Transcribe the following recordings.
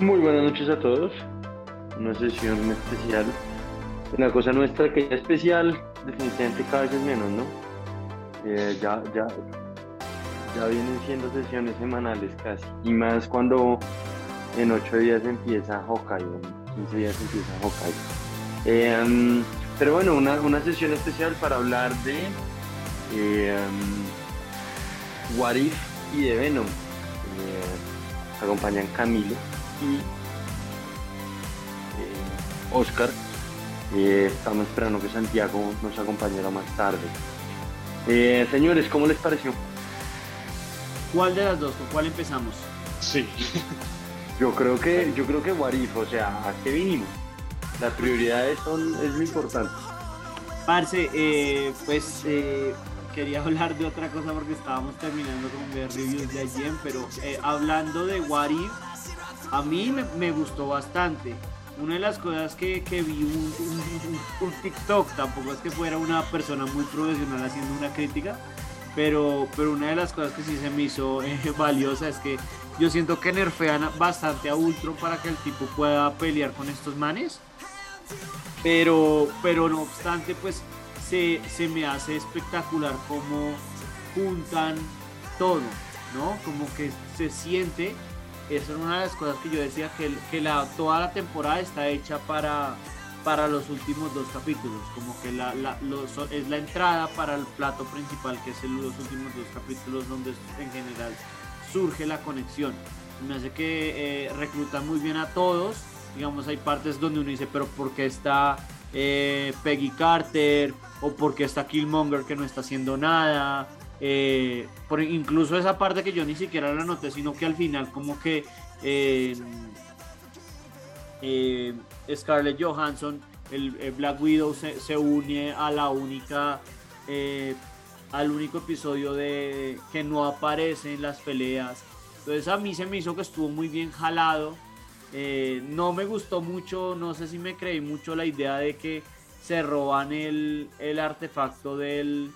Muy buenas noches a todos. Una sesión especial. Una cosa nuestra que es especial, definitivamente cada vez menos, ¿no? Eh, ya, ya, ya vienen siendo sesiones semanales casi. Y más cuando en ocho días empieza Hokkaido, en 15 días empieza Hokkaido. Eh, pero bueno, una, una, sesión especial para hablar de eh, What If y de Venom. Eh, acompañan Camilo y eh, Oscar. Eh, estamos esperando que Santiago nos acompañara más tarde. Eh, señores, ¿cómo les pareció? ¿Cuál de las dos? ¿Con cuál empezamos? Sí. Yo creo que, yo creo que Warif, o sea, ¿a qué vinimos? Las prioridades son, es lo importante. Parce, eh, pues eh, quería hablar de otra cosa porque estábamos terminando con ver reviews de ayer, pero eh, hablando de Warif, a mí me, gustó bastante. Una de las cosas que, vi un, un, un, TikTok, tampoco es que fuera una persona muy profesional haciendo una crítica, pero, pero una de las cosas que sí se me hizo eh, valiosa es que yo siento que nerfean bastante a Ultron para que el tipo pueda pelear con estos manes. Pero, pero no obstante, pues se, se me hace espectacular cómo juntan todo, ¿no? Como que se siente esa es una de las cosas que yo decía, que, que la, toda la temporada está hecha para, para los últimos dos capítulos, como que la, la, los, es la entrada para el plato principal, que es el, los últimos dos capítulos donde en general surge la conexión. Me hace que eh, reclutan muy bien a todos, digamos, hay partes donde uno dice, pero ¿por qué está eh, Peggy Carter? ¿O por qué está Killmonger que no está haciendo nada? Eh, por incluso esa parte que yo ni siquiera la noté, sino que al final como que eh, eh, Scarlett Johansson, el, el Black Widow se, se, une a la única, al único episodio de que no aparece en las peleas. Entonces a mí se me hizo que estuvo muy bien jalado. no me gustó mucho, no sé si me creí mucho la idea de que se roban el, el artefacto del,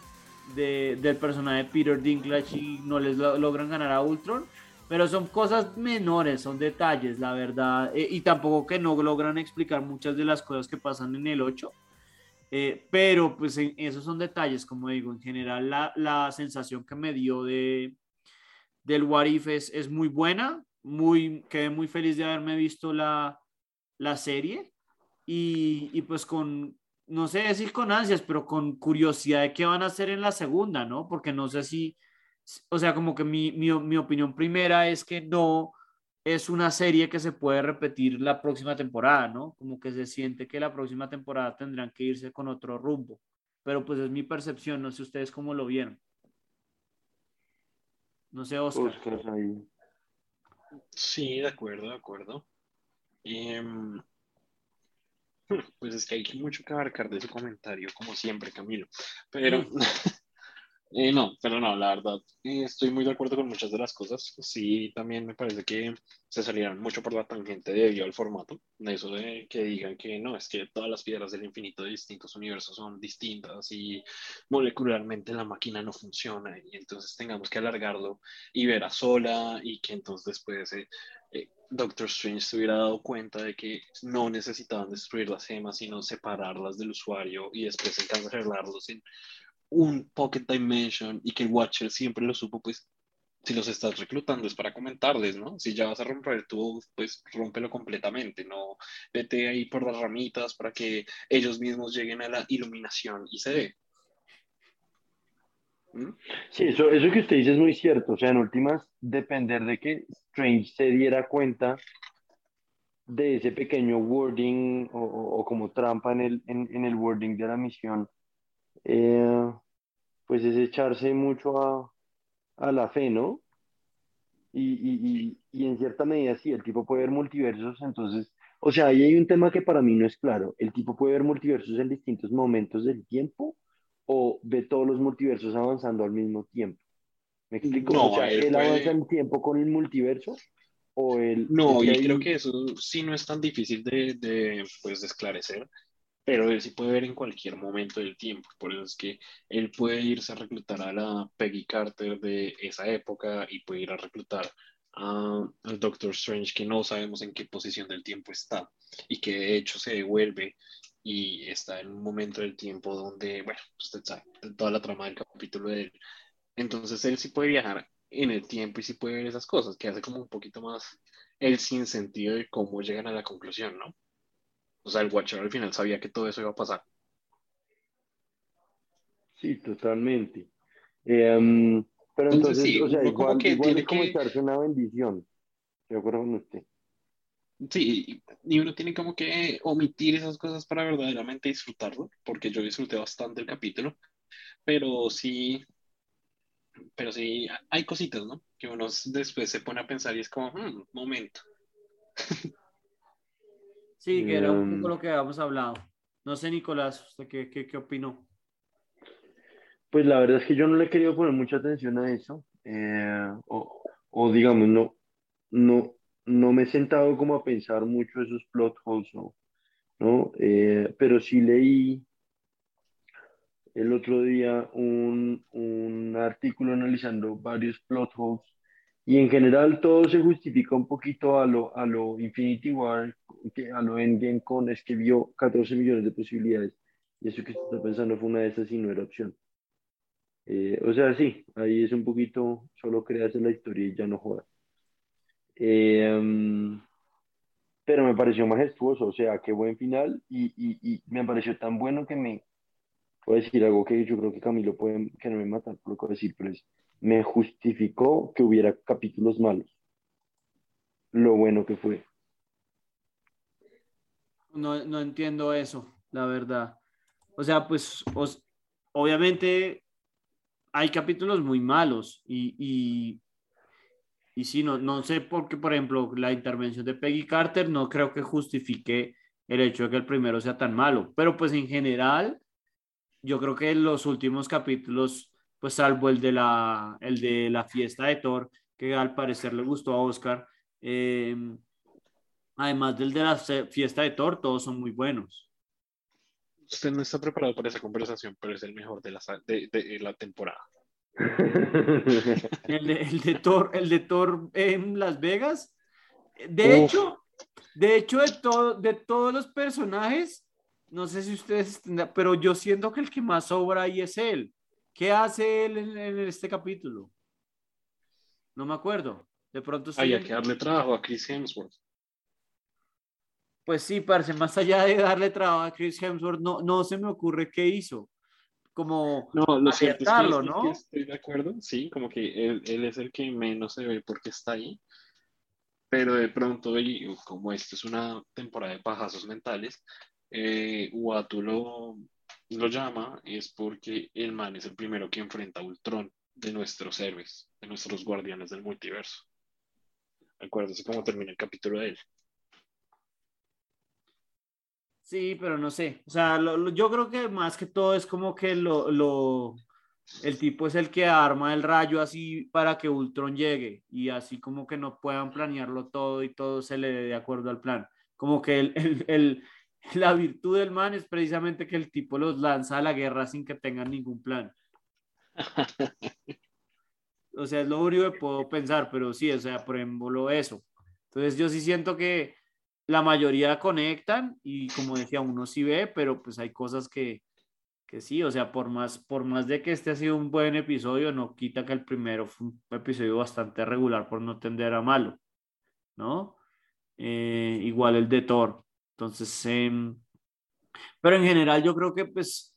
de, del personaje Peter Dinklage y no les lo, logran ganar a Ultron. Pero son cosas menores, son detalles, la verdad. Eh, y tampoco que no logran explicar muchas de las cosas que pasan en el 8. Eh, pero pues en, esos son detalles, como digo, en general la, la sensación que me dio de, del What If es, es, muy buena. Muy, quedé muy feliz de haberme visto la, la serie. Y, y pues con, no sé decir con ansias, pero con curiosidad de qué van a hacer en la segunda, ¿no? Porque no sé si, o sea, como que mi, mi, mi, opinión primera es que no es una serie que se puede repetir la próxima temporada, ¿no? Como que se siente que la próxima temporada tendrán que irse con otro rumbo. Pero pues es mi percepción, no sé ustedes cómo lo vieron. No sé, Oscar. Oscar ahí. Sí, de acuerdo, de acuerdo. Eh, pues es que hay mucho que abarcar de su comentario, como siempre, Camilo. Pero, eh, no, pero no, la verdad, eh, estoy muy de acuerdo con muchas de las cosas. Sí, también me parece que se salieron mucho por la tangente debido al formato. Eso de que digan que no, es que todas las piedras del infinito de distintos universos son distintas y molecularmente la máquina no funciona y entonces tengamos que alargarlo y ver a sola y que entonces después... Eh, Doctor Strange se hubiera dado cuenta de que no necesitaban destruir las gemas, sino separarlas del usuario y después encarcelarlos en un Pocket Dimension y que el Watcher siempre lo supo, pues si los estás reclutando es para comentarles, ¿no? Si ya vas a romper tu, pues rómpelo completamente, no vete ahí por las ramitas para que ellos mismos lleguen a la iluminación y se ve. Sí, eso, eso que usted dice es muy cierto. O sea, en últimas, depender de que Strange se diera cuenta de ese pequeño wording o, o como trampa en el, en, en, el wording de la misión, eh, pues es echarse mucho a, a la fe, ¿no? Y, y, y, y, en cierta medida sí, el tipo puede ver multiversos, entonces, o sea, ahí hay un tema que para mí no es claro. El tipo puede ver multiversos en distintos momentos del tiempo o ve todos los multiversos avanzando al mismo tiempo. ¿Me explico? No, o sea, él ¿él puede- avanza en tiempo con el multiverso? ¿O él.? No, es y que ahí- creo que eso sí no es tan difícil de, de, pues, de esclarecer, pero él sí puede ver en cualquier momento del tiempo. Por eso es que él puede irse a reclutar a la Peggy Carter de esa época y puede ir a reclutar al Doctor Strange que no sabemos en qué posición del tiempo está y que de hecho se devuelve y está en un momento del tiempo donde, bueno, usted sabe, toda la trama del capítulo de él. Entonces él sí puede viajar en el tiempo y sí puede ver esas cosas, que hace como un poquito más el sinsentido de cómo llegan a la conclusión, ¿no? O sea, el Watcher al final sabía que todo eso iba a pasar. Sí, totalmente. Eh, pero entonces, o sea, igual, que igual es como echarse una bendición. De acuerdo con usted. Sí, y uno tiene como que omitir esas cosas para verdaderamente disfrutarlo, porque yo disfruté bastante el capítulo, pero sí, pero sí, hay cositas, ¿no? Que uno después se pone a pensar y es como, hmm, momento. Sí, que era un poco em. lo que habíamos hablado. No sé, Nicolás, ¿usted qué, qué, qué opinó? Pues la verdad es que yo no le he querido poner mucha atención a eso, eh, o, o, digamos, no, no, no me he sentado como a pensar mucho esos plot holes, ¿no? Eh, pero sí leí el otro día un, un, artículo analizando varios plot holes y en general todo se justifica un poquito a lo, a lo Infinity War, que a lo Endgame con es que vio 14 millones de posibilidades y eso que está pensando fue una de esas y no era opción. Eh, o sea, sí, ahí es un poquito, solo creas la historia y ya no jodas. Eh, mm, pero me pareció majestuoso, o sea, qué buen final y, y, y, me pareció tan bueno que me, puedo decir algo que yo creo que Camilo puede, que no me mata por lo que voy a decir, pero es, me justificó que hubiera capítulos malos. Lo bueno que fue. No, no entiendo eso, la verdad. O sea, pues obviamente hay capítulos muy malos y, y, y sí, no, no sé por qué, por ejemplo, la intervención de Peggy Carter no creo que justifique el hecho de que el primero sea tan malo, pero pues en general, yo creo que los últimos capítulos, pues salvo el de la, el de la fiesta de Thor, que al parecer le gustó a Oscar, em, además del de la fiesta de Thor, todos son muy buenos. Usted no está preparado para esa conversación, pero es el mejor de la, de, la temporada. el, de, el, de Thor, el de Thor en Las Vegas. De hecho, de hecho, de, todo, de todos los personajes, no sé si ustedes, pero yo siento que el que más sobra ahí es él. ¿Qué hace él en, este capítulo? No me acuerdo. De pronto. Hay que darle trabajo a Chris Hemsworth pues sí, parece, más allá de darle trabajo a Chris Hemsworth, no, no se me ocurre qué hizo. Como no, lo cierto es que, ¿no? estoy de acuerdo, sí, como que él, él, es el que menos se ve porque está ahí, pero de pronto, y como esto es una temporada de pajazos mentales, eh, Uatu lo, lo llama es porque el man es el primero que enfrenta a Ultron de nuestros héroes, de nuestros guardianes del multiverso. Acuérdese cómo termina el capítulo de él. Sí, pero no sé. O sea, yo creo que más que todo es como que lo, lo, el tipo es el que arma el rayo así para que Ultron llegue y así como que no puedan planearlo todo y todo se le dé de acuerdo al plan. Como que el, el, el, la virtud del man es precisamente que el tipo los lanza a la guerra sin que tengan ningún plan. O sea, es lo único que puedo pensar, pero sí, o sea, por ejemplo, eso. Entonces yo sí siento que la mayoría conectan y como decía, uno sí ve, pero pues hay cosas que, que sí, o sea, por más, por más de que este ha sido un buen episodio, no quita que el primero fue un episodio bastante regular por no tender a malo, ¿no? Eh, igual el de Thor. Entonces, em, pero en general yo creo que pues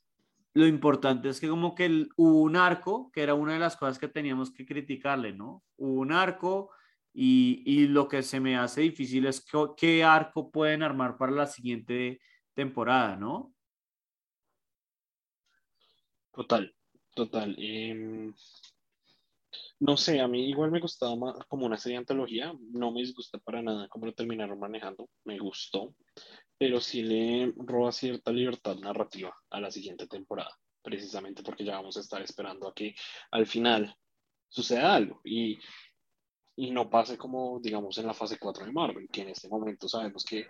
lo importante es que como que hubo un arco, que era una de las cosas que teníamos que criticarle, ¿no? Hubo un arco y, lo que se me hace difícil es qué arco pueden armar para la siguiente temporada, ¿no? Total, total. Em, no sé, a mí igual me gustaba más como una serie de antología, no me disgusta para nada cómo lo terminaron manejando, me gustó, pero sí le roba cierta libertad narrativa a la siguiente temporada, precisamente porque ya vamos a estar esperando a que al final suceda algo. Y y no pase como, digamos, en la fase 4 de Marvel, que en este momento sabemos que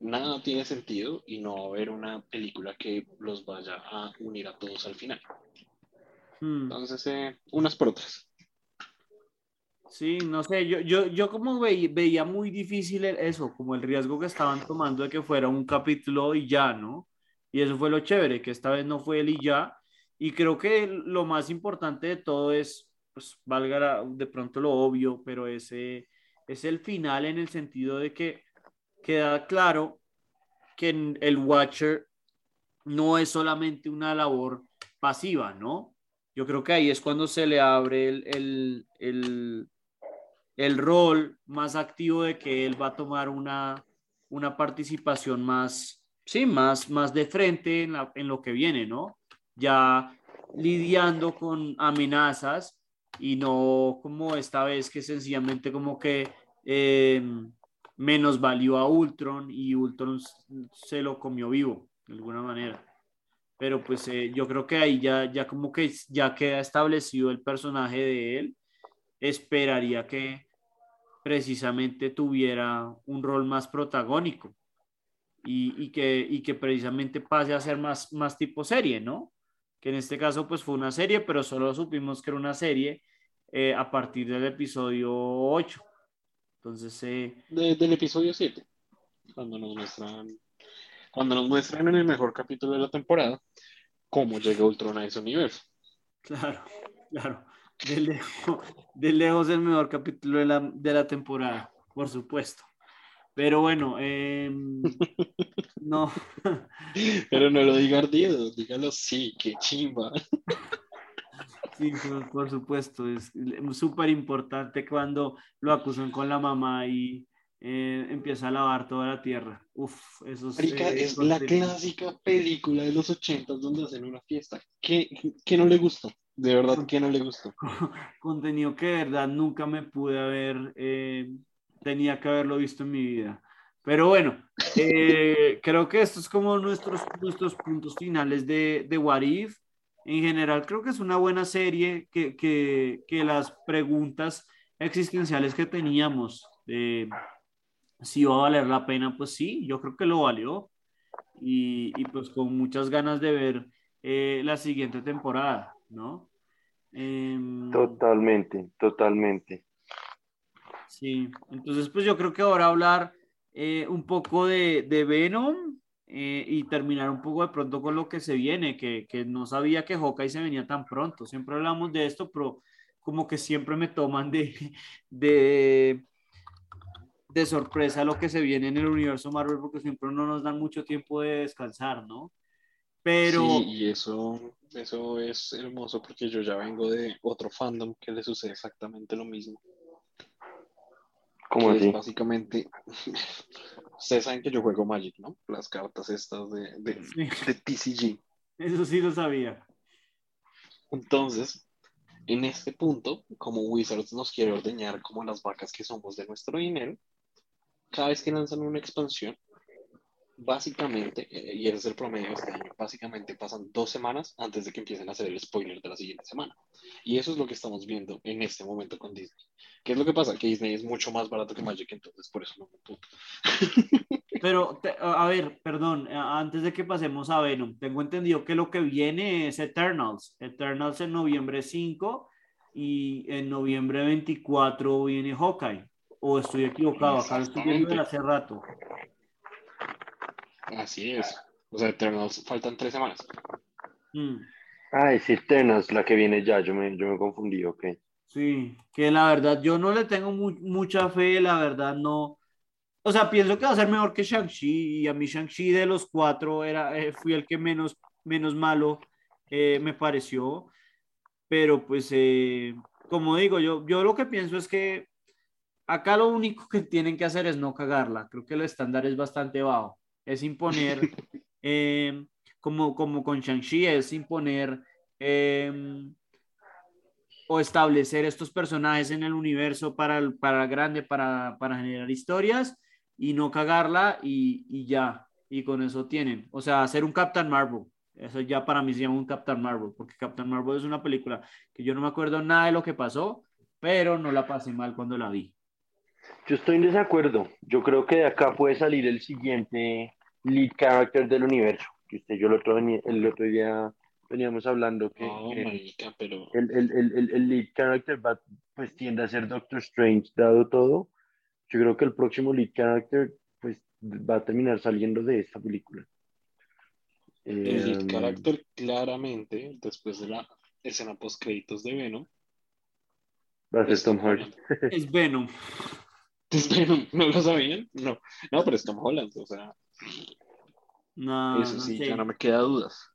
nada tiene sentido y no va a haber una película que los vaya a unir a todos al final. Hmm. Entonces, eh, unas por otras. Sí, no sé, yo, yo, yo como veía muy difícil eso, como el riesgo que estaban tomando de que fuera un capítulo y ya, ¿no? Y eso fue lo chévere, que esta vez no fue el y ya. Y creo que lo más importante de todo es, pues valga de pronto lo obvio, pero ese es el final en el sentido de que queda claro que el Watcher no es solamente una labor pasiva, ¿no? Yo creo que ahí es cuando se le abre el, el, el, rol más activo de que él va a tomar una, una participación más, sí, más, más de frente en, en lo que viene, ¿no? Ya lidiando con amenazas y no como esta vez que sencillamente como que eh, menos valió a Ultron y Ultron se lo comió vivo, de alguna manera. Pero pues eh, yo creo que ahí ya, ya como que ya queda establecido el personaje de él. Esperaría que precisamente tuviera un rol más protagónico y, y, que, y que precisamente pase a ser más, más tipo serie, ¿no? Que en este caso pues fue una serie, pero solo supimos que era una serie eh, a partir del episodio 8. Entonces, eh, del episodio 7, cuando nos muestran, cuando nos muestran en el mejor capítulo de la temporada cómo llega Ultron a ese universo. Claro, claro. De lejos, de lejos el mejor capítulo de la, de la temporada, por supuesto. Pero bueno, em, no. Pero no lo diga ardido, dígalo sí, qué chimba. Sí, por, supuesto, es súper importante cuando lo acusan con la mamá y eh, empieza a lavar toda la tierra. Uf, eso es... Eh, es la clásica película de los ochentas donde hacen una fiesta. ¿Qué, qué no le gustó? De verdad, ¿qué no le gustó? Contenido que de verdad nunca me pude haber, eh, tenía que haberlo visto en mi vida. Pero bueno, creo que estos es como nuestros, nuestros puntos finales de, de What If en general creo que es una buena serie que, que, que las preguntas existenciales que teníamos de si va a valer la pena, pues sí, yo creo que lo valió. Y, y pues con muchas ganas de ver eh, la siguiente temporada, ¿no? Em, totalmente, totalmente. Sí, entonces pues yo creo que ahora hablar eh, un poco de, de Venom, eh, y terminar un poco de pronto con lo que se viene, que, que no sabía que Hawkeye se venía tan pronto. Siempre hablamos de esto, pero como que siempre me toman de, de, de sorpresa lo que se viene en el universo Marvel, porque siempre no nos dan mucho tiempo de descansar, ¿no? Pero... Sí, y eso, eso es hermoso porque yo ya vengo de otro fandom que le sucede exactamente lo mismo. ¿Cómo así? básicamente, ustedes saben que yo juego Magic, ¿no? Las cartas estas de, de, de TCG. Eso sí lo sabía. Entonces, en este punto, como Wizards nos quiere ordeñar como las vacas que somos de nuestro dinero, cada vez que lanzan una expansión, básicamente, eh, y ese es el promedio de este año, básicamente pasan dos semanas antes de que empiecen a hacer el spoiler de la siguiente semana. Y eso es lo que estamos viendo en este momento con Disney. ¿Qué es lo que pasa? Que Disney es mucho más barato que Magic, entonces por eso no me puto. Pero, a ver, perdón, antes de que pasemos a Venom, tengo entendido que lo que viene es Eternals. Eternals en noviembre 5 y en noviembre 24 viene Hawkeye. O estoy equivocado, acá lo estoy viendo hace rato. Así es. O sea, Eternals faltan tres semanas. Mm. Ah, es Eternals la que viene ya, yo me, yo me confundí, ok. Sí, que la verdad yo no le tengo mucha fe, la verdad no. O sea, pienso que va a ser mejor que Shang-Chi y a mí Shang-Chi de los cuatro era, eh, fui el que menos, menos malo eh, me pareció. Pero pues, eh, como digo, yo, yo lo que pienso es que acá lo único que tienen que hacer es no cagarla. Creo que el estándar es bastante bajo es imponer, eh, como, como con Shang-Chi, es imponer em, o establecer estos personajes en el universo para, para grande, para, para generar historias y no cagarla y, y, ya, y con eso tienen. O sea, hacer un Captain Marvel. Eso ya para mí se llama un Captain Marvel, porque Captain Marvel es una película que yo no me acuerdo nada de lo que pasó, pero no la pasé mal cuando la vi. Yo estoy en desacuerdo. Yo creo que de acá puede salir el siguiente lead character del universo, que usted yo el otro, el otro día veníamos hablando que, No, que marica, pero el, el, el, el, el lead character va, pues tiende a ser Doctor Strange, dado todo. Yo creo que el próximo lead character pues va a terminar saliendo de esta película. el lead Eh, character claramente, después de la escena post créditos de Venom, va a ser es Tom. Holland. Es Venom. ¿Es Venom? ¿No lo sabían? No, no, pero es Tom Holland, o sea, No, eso no sí, sé. ya no me queda dudas.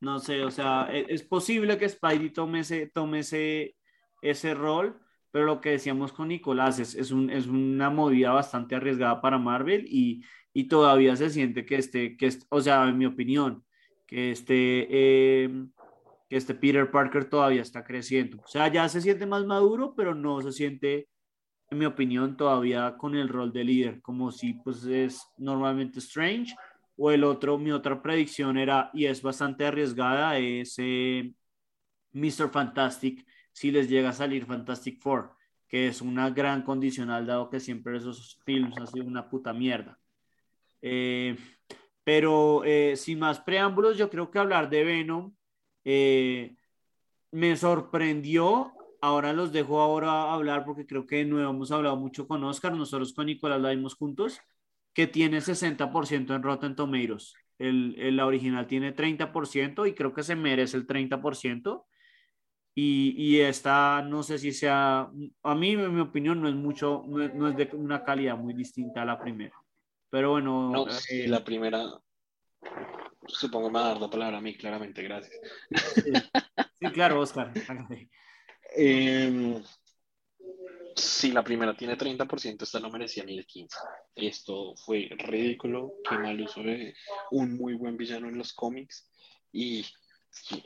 No sé, o sea, e- es, posible que Spidey tome ese, tome ese, ese rol, pero lo que decíamos con Nicolás es, es, un, es una movida bastante arriesgada para Marvel y, y todavía se siente que este, que este- o sea, en mi opinión, que este, eh, que este Peter Parker todavía está creciendo. O sea, ya se siente más maduro, pero no se siente, en mi opinión, todavía con el rol de líder, como si pues es normalmente Strange o el otro, mi otra predicción era, y es bastante arriesgada, es eh, Mr. Fantastic, si les llega a salir Fantastic Four, que es una gran condicional, dado que siempre esos films han sido una puta mierda. Eh, pero eh, sin más preámbulos, yo creo que hablar de Venom eh, me sorprendió. Ahora los dejo ahora hablar porque creo que no hemos hablado mucho con Oscar. Nosotros con Nicolás la vimos juntos que tiene 60% en Rotten Tomatoes. El, el, la original tiene 30% y creo que se merece el 30%. Y, y esta no sé si sea, a mí en mi opinión no es mucho, no no es de una calidad muy distinta a la primera. Pero bueno. No, sí, la primera, supongo me va a dar la palabra a mí, claramente, gracias. Sí, sí claro, Oscar. Eh, si la primera tiene 30%, esta no merecía ni el 15%. Esto fue ridículo, qué mal uso de un muy buen villano en los cómics. Y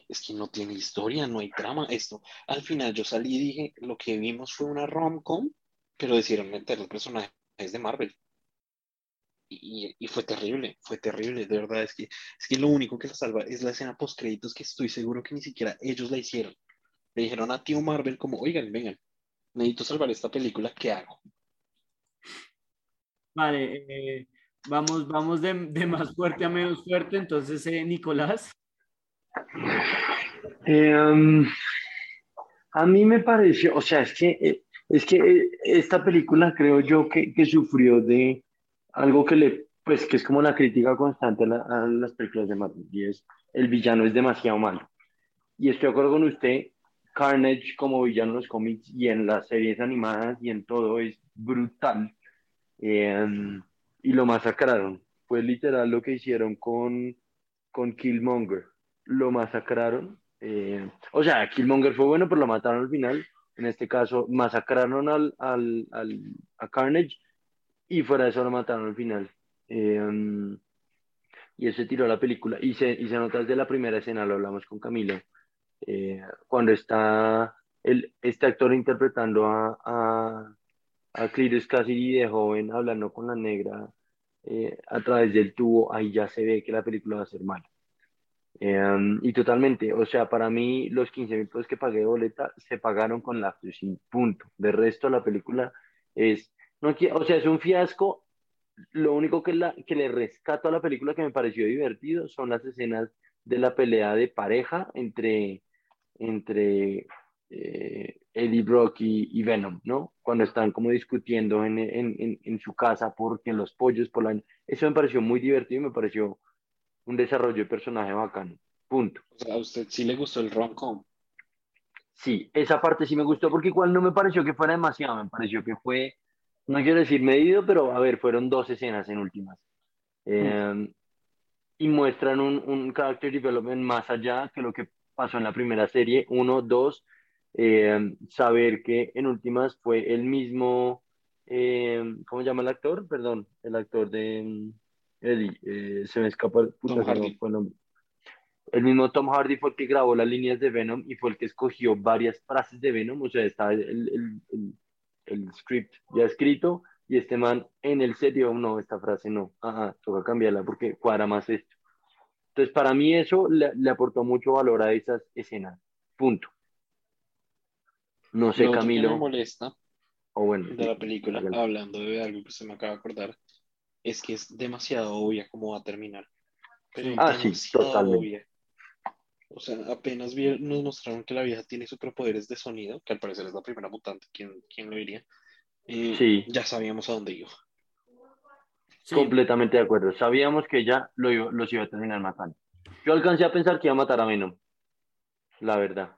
es que, no tiene historia, no hay trama. Esto, al final yo salí y dije, lo que vimos fue una rom-com, pero decidieron meter los personajes de Marvel. Y, fue terrible, fue terrible, de verdad, es que, es que lo único que la salva es la escena post créditos que estoy seguro que ni siquiera ellos la hicieron. Le dijeron a tío Marvel como, oigan, vengan, necesito salvar esta película, ¿qué hago? Vale, eh, vamos, vamos de, de, más fuerte a menos fuerte, entonces, eh, Nicolás. Eh, um, a mí me pareció, o sea, es que, es que esta película creo yo que, que sufrió de algo que le, pues que es como la crítica constante a, la, a, las películas de Marvel, y es el villano es demasiado malo. Y estoy de acuerdo con usted, Carnage como villano en los cómics y en las series animadas y en todo es brutal. Eh, y lo masacraron. Fue literal lo que hicieron con, con Killmonger. Lo masacraron. Eh, o sea, Killmonger fue bueno, pero lo mataron al final. En este caso, masacraron al, al, al a Carnage y fuera de eso lo mataron al final. Eh, y se tiró la película. Y se, y se nota desde la primera escena, lo hablamos con Camilo, eh, cuando está el, este actor interpretando a, a, a Cletus Cassidy de joven, hablando con la negra eh, a través del tubo, ahí ya se ve que la película va a ser mala. Eh, y totalmente, o sea, para mí los 15 mil pesos que pagué de boleta se pagaron con la sin punto. De resto, la película es, no, o sea, es un fiasco. Lo único que, la, que le rescato a la película que me pareció divertido son las escenas de la pelea de pareja entre, entre eh, Eddie Brock y, y, Venom, ¿no? Cuando están como discutiendo en, en, en, en, su casa porque los pollos, por la... Eso me pareció muy divertido y me pareció un desarrollo de personaje bacano. Punto. O sea, ¿a usted sí le gustó el rom-com? Sí, esa parte sí me gustó porque igual no me pareció que fuera demasiado, me pareció que fue, no quiero decir medido, pero a ver, fueron dos escenas en últimas. Eh, mm. Y muestran un, un character development más allá que lo que pasó en la primera serie. Uno, dos, eh, saber que en últimas fue el mismo, eh, ¿cómo se llama el actor? Perdón, el actor de Eddie, eh, se me escapa el, puta, Tom Hardy. el nombre. El mismo Tom Hardy fue el que grabó las líneas de Venom y fue el que escogió varias frases de Venom, o sea, está el, el, el, el script ya escrito y este man en el serio, no, esta frase no, ajá, toca cambiarla porque cuadra más esto. Entonces, para mí eso le, le aportó mucho valor a esas escenas, punto. No sé, Lo Camilo. que me molesta o bueno, de la película, hablando de algo que se me acaba de acordar, es que es demasiado obvia cómo va a terminar. Pero Ah, sí, totalmente. obvia. O sea, apenas nos mostraron que la vieja tiene superpoderes de sonido, que al parecer es la primera mutante, ¿quién, quién lo diría? Eh, sí. Ya sabíamos a dónde iba. Completamente de acuerdo. Sabíamos que ella lo los iba a terminar matando. Yo alcancé a pensar que iba a matar a Venom. La verdad.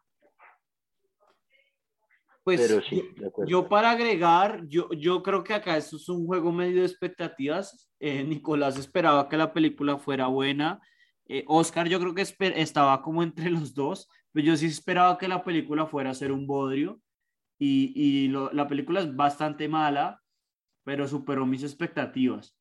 Pues Pero sí, yo, para agregar, yo, yo creo que acá esto es un juego medio de expectativas. Eh, Nicolás esperaba que la película fuera buena. Eh, Oscar yo creo que estaba como entre los dos, pero yo sí esperaba que la película fuera a ser un bodrio. Y, y la película es bastante mala, pero superó mis expectativas.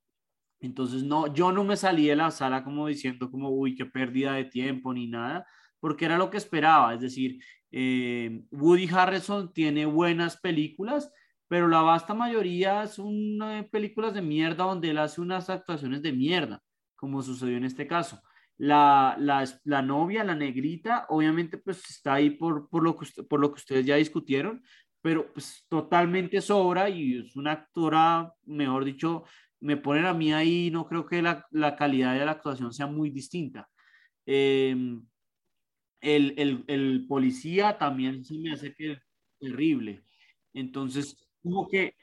Entonces, no, yo no me salí de la sala como diciendo como, uy, qué pérdida de tiempo ni nada, porque era lo que esperaba. Es decir, eh, Woody Harrelson tiene buenas películas, pero la vasta mayoría son eh, películas de mierda donde él hace unas actuaciones de mierda, como sucedió en este caso. La, la, la novia, la negrita, obviamente pues está ahí por, por, lo que, por lo que ustedes ya discutieron, pero pues totalmente sobra y es una actora, mejor dicho, me ponen a mí ahí, no creo que la, la calidad de la actuación sea muy distinta. Em, el, el, policía también se me hace que terrible. Entonces, como que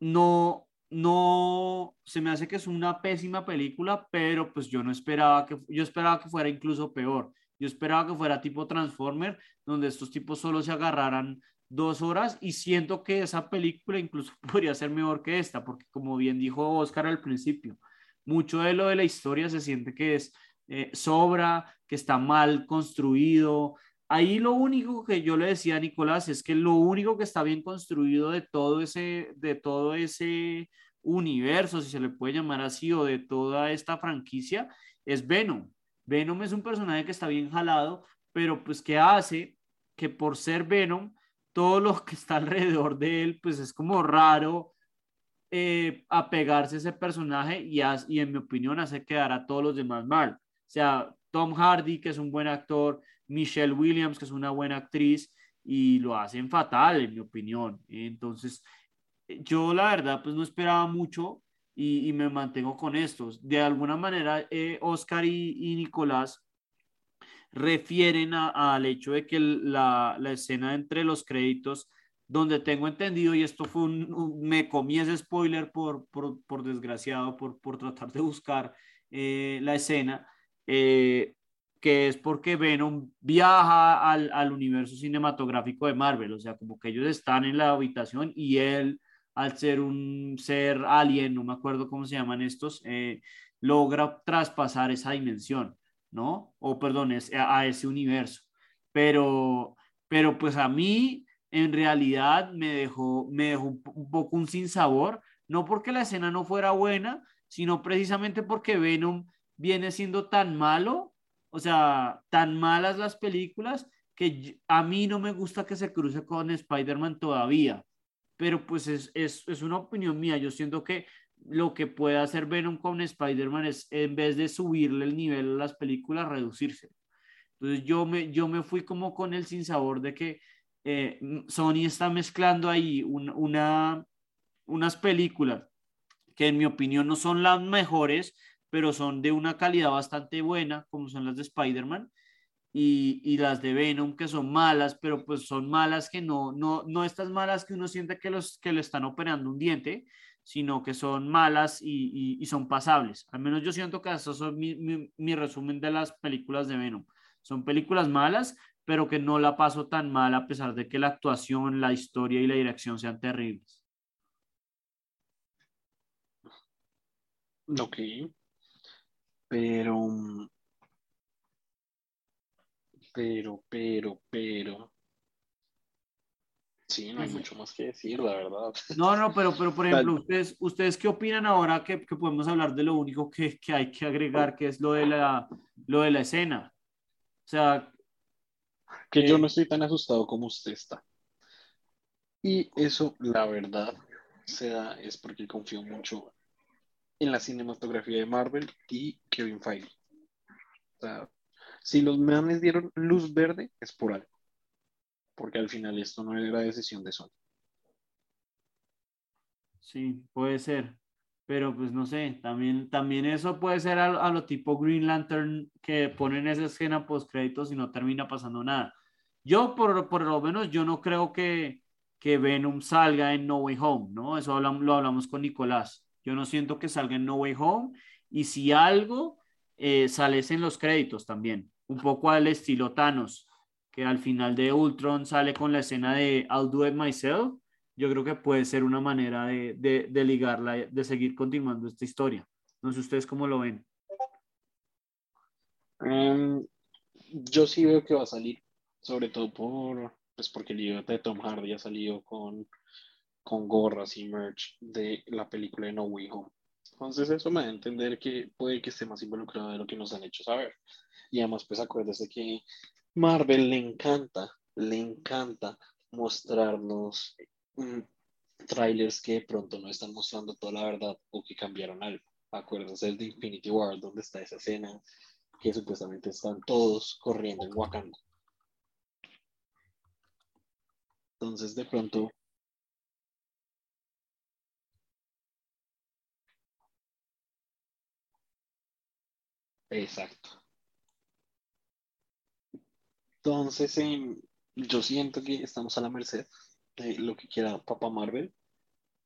no, no, se me hace que es una pésima película, pero pues yo no esperaba que, yo esperaba que fuera incluso peor. Yo esperaba que fuera tipo Transformer, donde estos tipos solo se agarraran dos horas y siento que esa película incluso podría ser mejor que esta, porque como bien dijo Oscar al principio, mucho de lo de la historia se siente que es eh, sobra, que está mal construido. Ahí lo único que yo le decía a Nicolás es que lo único que está bien construido de todo ese, de todo ese universo, si se le puede llamar así, o de toda esta franquicia, es Venom. Venom es un personaje que está bien jalado, pero pues que hace que por ser Venom, todo lo que está alrededor de él, pues es como raro eh, apegarse a ese personaje y, y en mi opinión hace quedar a todos los demás mal. O sea, Tom Hardy, que es un buen actor, Michelle Williams, que es una buena actriz, y lo hacen fatal, en mi opinión. Entonces, yo la verdad, pues no esperaba mucho y, me mantengo con estos. De alguna manera, eh, Oscar y, y Nicolás refieren al hecho de que la, la, escena entre los créditos, donde tengo entendido, y esto fue un, me comí ese spoiler por, por, por desgraciado, por, por, tratar de buscar eh, la escena, eh, que es porque Venom viaja al, al, universo cinematográfico de Marvel, o sea, como que ellos están en la habitación y él, al ser un ser alien, no me acuerdo cómo se llaman estos, eh, logra traspasar esa dimensión. ¿No? O perdón, a, ese universo. Pero, pero pues a mí en realidad me dejó, me dejó un, poco un sinsabor, no porque la escena no fuera buena, sino precisamente porque Venom viene siendo tan malo, o sea, tan malas las películas, que a mí no me gusta que se cruce con Spider-Man todavía. Pero pues es, es, es una opinión mía. Yo siento que lo que puede hacer Venom con Spider-Man es, en vez de subirle el nivel a las películas, reducirse. Entonces yo me, yo me fui como con el sinsabor de que eh, Sony está mezclando ahí una, unas películas que en mi opinión no son las mejores, pero son de una calidad bastante buena, como son las de Spider-Man, y, y, las de Venom, que son malas, pero pues son malas que no, no, no estas malas que uno siente que, los, que le están operando un diente, sino que son malas y, son pasables. Al menos yo siento que eso es mi, resumen de las películas de Venom. Son películas malas, pero que no la paso tan mal a pesar de que la actuación, la historia y la dirección sean terribles. Ok. Pero, pero, pero, pero, Sí, no hay mucho más que decir, la verdad. No, no, pero, pero por ejemplo, ustedes, ¿ustedes qué opinan ahora que, que podemos hablar de lo único que, que, hay que agregar, que es lo de la, lo de la escena? O sea... Que yo no estoy tan asustado como usted está. Y eso, la verdad, se da, es porque confío mucho en la cinematografía de Marvel y Kevin Feige. O sea, si los manes dieron luz verde, es por algo porque al final esto no era decisión de Sony. Sí, puede ser. pero pues no sé, también, también eso puede ser a, lo tipo Green Lantern que ponen esa escena post créditos y no termina pasando nada. Yo por, por lo menos yo no creo que, que Venom salga en No Way Home, ¿no? Eso hablamos, lo hablamos con Nicolás. Yo no siento que salga en No Way Home y si algo eh, sale en los créditos también, un poco al estilo Thanos, que al final de Ultron sale con la escena de I'll do it myself yo creo que puede ser una manera de, de, ligarla, de seguir continuando esta historia. No sé ustedes cómo lo ven. Em, yo sí veo que va a salir, sobre todo por, pues porque el libro de Tom Hardy ha salido con, con gorras y merch de la película de No Way Home. Entonces eso me da a entender que puede que esté más involucrado de lo que nos han hecho saber. Y además, pues acuérdese que Marvel le encanta, le encanta mostrarnos trailers que de pronto no están mostrando toda la verdad o que cambiaron algo. Acuérdense del de Infinity War, donde está esa escena que supuestamente están todos corriendo en Wakanda. Entonces, de pronto. Exacto. Entonces, yo siento que estamos a la merced lo que quiera Papa Marvel,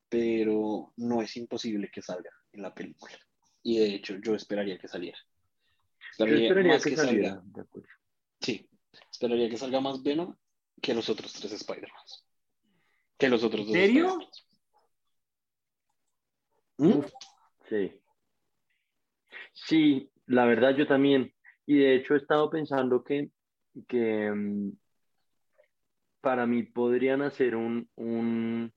pero no es imposible que salga en la película. Y de hecho, yo esperaría que saliera. Esperaría, que, saliera. Sí, esperaría que salga más Venom que los otros tres Spider-Man. Que los otros dos. ¿En serio? ¿Mm? Sí. Sí, la verdad yo también. Y de hecho he estado pensando que, que mm, para mí podrían hacer un, un,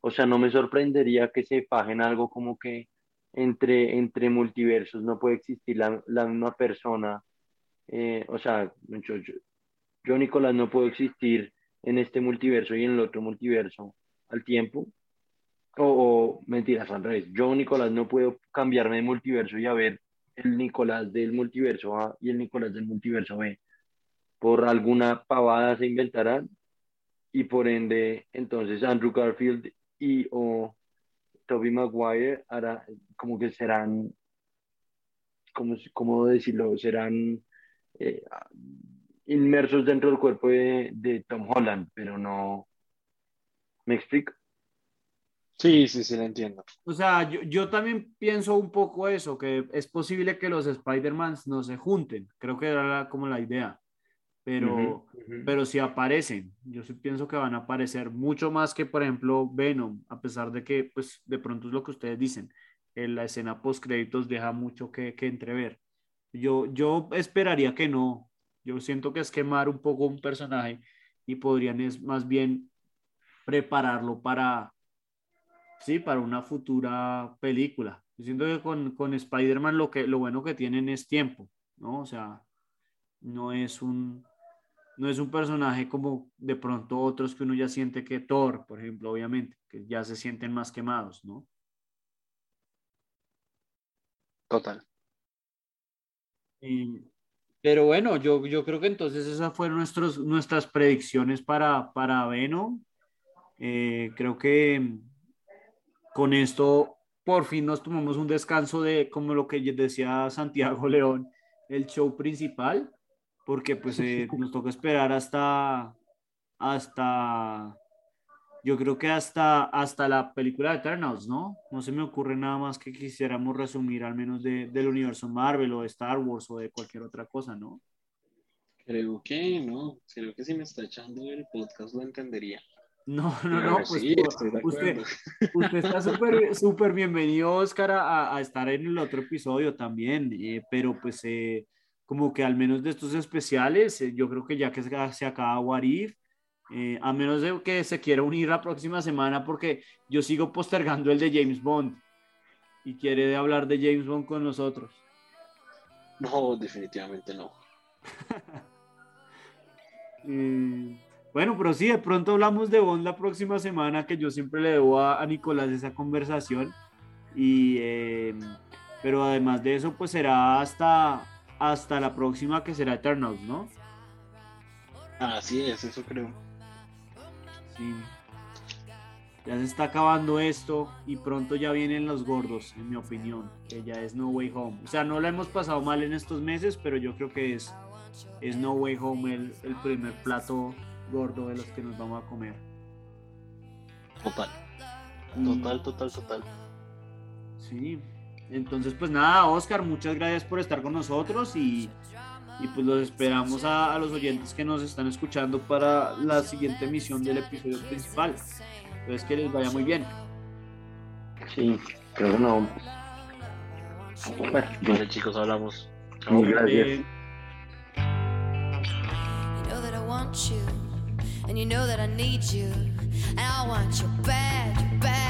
o sea, no me sorprendería que se fajen algo como que entre, entre multiversos no puede existir la, la misma persona. Eh, o sea, yo, yo, Nicolás, no puedo existir en este multiverso y en el otro multiverso al tiempo. O, o mentiras, al revés. Yo, Nicolás, no puedo cambiarme de multiverso y a el Nicolás del multiverso A y el Nicolás del multiverso B. Por alguna pavada se inventarán y por ende, entonces Andrew Garfield y o Toby Maguire hará, como que serán, como, ¿cómo decirlo? Serán eh, inmersos dentro del cuerpo de, de, Tom Holland, pero no. ¿Me explico? Sí, sí, sí, lo entiendo. O sea, yo, yo también pienso un poco eso, que es posible que los Spider-Mans no se junten. Creo que era como la idea pero, pero sí aparecen. Yo sí pienso que van a aparecer mucho más que, por ejemplo, Venom, a pesar de que, pues, de pronto es lo que ustedes dicen, en la escena post créditos deja mucho que, que entrever. Yo, yo esperaría que no. Yo siento que es quemar un poco un personaje y podrían es más bien prepararlo para, sí, para una futura película. Yo siento que con, con Spider-Man lo, que, lo bueno que tienen es tiempo, ¿no? O sea, no es un, no es un personaje como de pronto otros que uno ya siente que Thor, por ejemplo, obviamente, que ya se sienten más quemados, ¿no? Total. pero bueno, yo, yo creo que entonces esas fueron nuestros, nuestras predicciones para, para Venom. Eh, creo que con esto por fin nos tomamos un descanso de, como lo que decía Santiago León, el show principal porque pues eh, nos toca esperar hasta, hasta, yo creo que hasta, hasta la película de Eternals, ¿no? No se me ocurre nada más que quisiéramos resumir al menos de, del universo Marvel o de Star Wars o de cualquier otra cosa, ¿no? Creo que no, creo que si me está echando el podcast lo entendería. No, no, no, pues sí, usted, usted, está súper súper bienvenido, Oscar, a, a, estar en el otro episodio también, eh, pero pues eh, como que al menos de estos especiales, eh, yo creo que ya que se acaba Warif, eh, a menos de que se quiera unir la próxima semana, porque yo sigo postergando el de James Bond y quiere hablar de James Bond con nosotros. No, definitivamente no. Eh, bueno, pero sí, de pronto hablamos de Bond la próxima semana, que yo siempre le debo a, Nicolás esa conversación. Y, pero además de eso, pues será hasta, hasta la próxima que será Eternals, ¿no? Así es, eso creo. Sí. Ya se está acabando esto y pronto ya vienen los gordos, en mi opinión, que ya es No Way Home. O sea, no la hemos pasado mal en estos meses, pero yo creo que es, es No Way Home el, el primer plato gordo de los que nos vamos a comer. Total. Total, total, total. Sí. Entonces, pues nada, Oscar, muchas gracias por estar con nosotros y, y pues los esperamos a, a, los oyentes que nos están escuchando para la siguiente emisión del episodio principal. Entonces, que les vaya muy bien. Sí, pero no. Bueno, vale, chicos, hablamos. Chao. Gracias. Eh, You know that I want you, and you know that I need you, and I want you bad, bad,